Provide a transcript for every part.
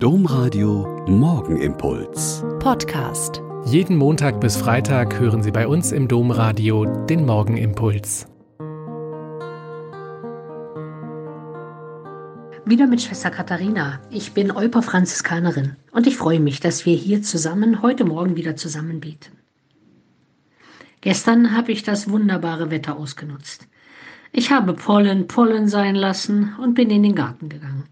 Domradio Morgenimpuls. Podcast. Jeden Montag bis Freitag hören Sie bei uns im Domradio den Morgenimpuls. Wieder mit Schwester Katharina. Ich bin Euper Franziskanerin und ich freue mich, dass wir hier zusammen heute Morgen wieder zusammen beten. Gestern habe ich das wunderbare Wetter ausgenutzt. Ich habe Pollen Pollen sein lassen und bin in den Garten gegangen.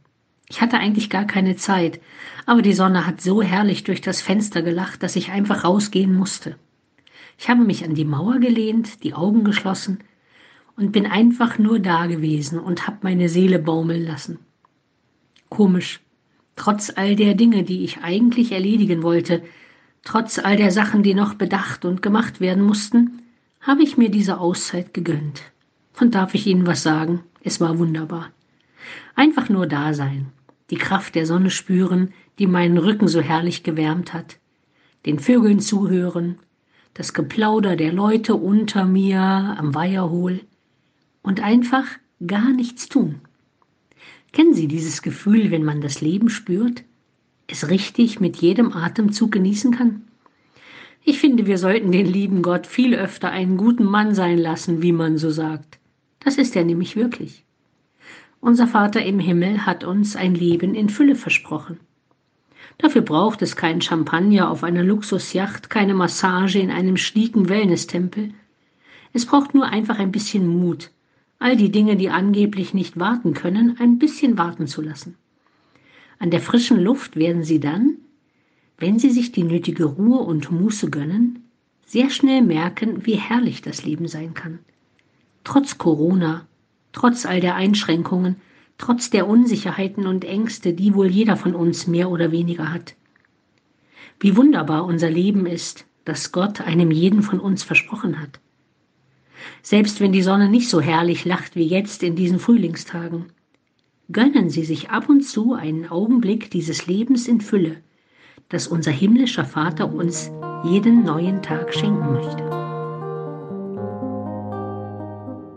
Ich hatte eigentlich gar keine Zeit, aber die Sonne hat so herrlich durch das Fenster gelacht, dass ich einfach rausgehen musste. Ich habe mich an die Mauer gelehnt, die Augen geschlossen und bin einfach nur da gewesen und habe meine Seele baumeln lassen. Komisch. Trotz all der Dinge, die ich eigentlich erledigen wollte, trotz all der Sachen, die noch bedacht und gemacht werden mussten, habe ich mir diese Auszeit gegönnt. Und darf ich Ihnen was sagen? Es war wunderbar. Einfach nur da sein, die Kraft der Sonne spüren, die meinen Rücken so herrlich gewärmt hat, den Vögeln zuhören, das Geplauder der Leute unter mir am Weiherhohl und einfach gar nichts tun. Kennen Sie dieses Gefühl, wenn man das Leben spürt, es richtig mit jedem Atemzug genießen kann? Ich finde, wir sollten den lieben Gott viel öfter einen guten Mann sein lassen, wie man so sagt. Das ist er nämlich wirklich. Unser Vater im Himmel hat uns ein Leben in Fülle versprochen. Dafür braucht es keinen Champagner auf einer Luxusjacht, keine Massage in einem schlieken Wellnesstempel. Es braucht nur einfach ein bisschen Mut, all die Dinge, die angeblich nicht warten können, ein bisschen warten zu lassen. An der frischen Luft werden Sie dann, wenn Sie sich die nötige Ruhe und Muße gönnen, sehr schnell merken, wie herrlich das Leben sein kann. Trotz Corona, trotz all der Einschränkungen, trotz der Unsicherheiten und Ängste, die wohl jeder von uns mehr oder weniger hat. Wie wunderbar unser Leben ist, das Gott einem jeden von uns versprochen hat. Selbst wenn die Sonne nicht so herrlich lacht wie jetzt in diesen Frühlingstagen, gönnen Sie sich ab und zu einen Augenblick dieses Lebens in Fülle, das unser himmlischer Vater uns jeden neuen Tag schenken möchte.